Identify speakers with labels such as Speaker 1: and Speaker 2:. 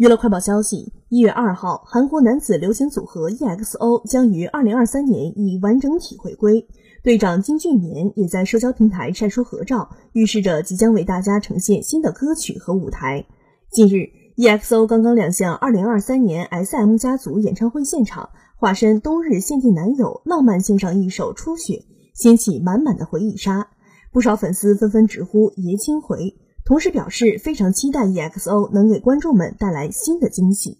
Speaker 1: 娱乐快报消息：一月二号，韩国男子流行组合 EXO 将于二零二三年以完整体回归。队长金俊年也在社交平台晒出合照，预示着即将为大家呈现新的歌曲和舞台。近日，EXO 刚刚亮相二零二三年 SM 家族演唱会现场，化身冬日限定男友，浪漫献上一首《初雪》，掀起满满的回忆杀。不少粉丝纷纷直呼“爷青回”。同时表示非常期待 EXO 能给观众们带来新的惊喜。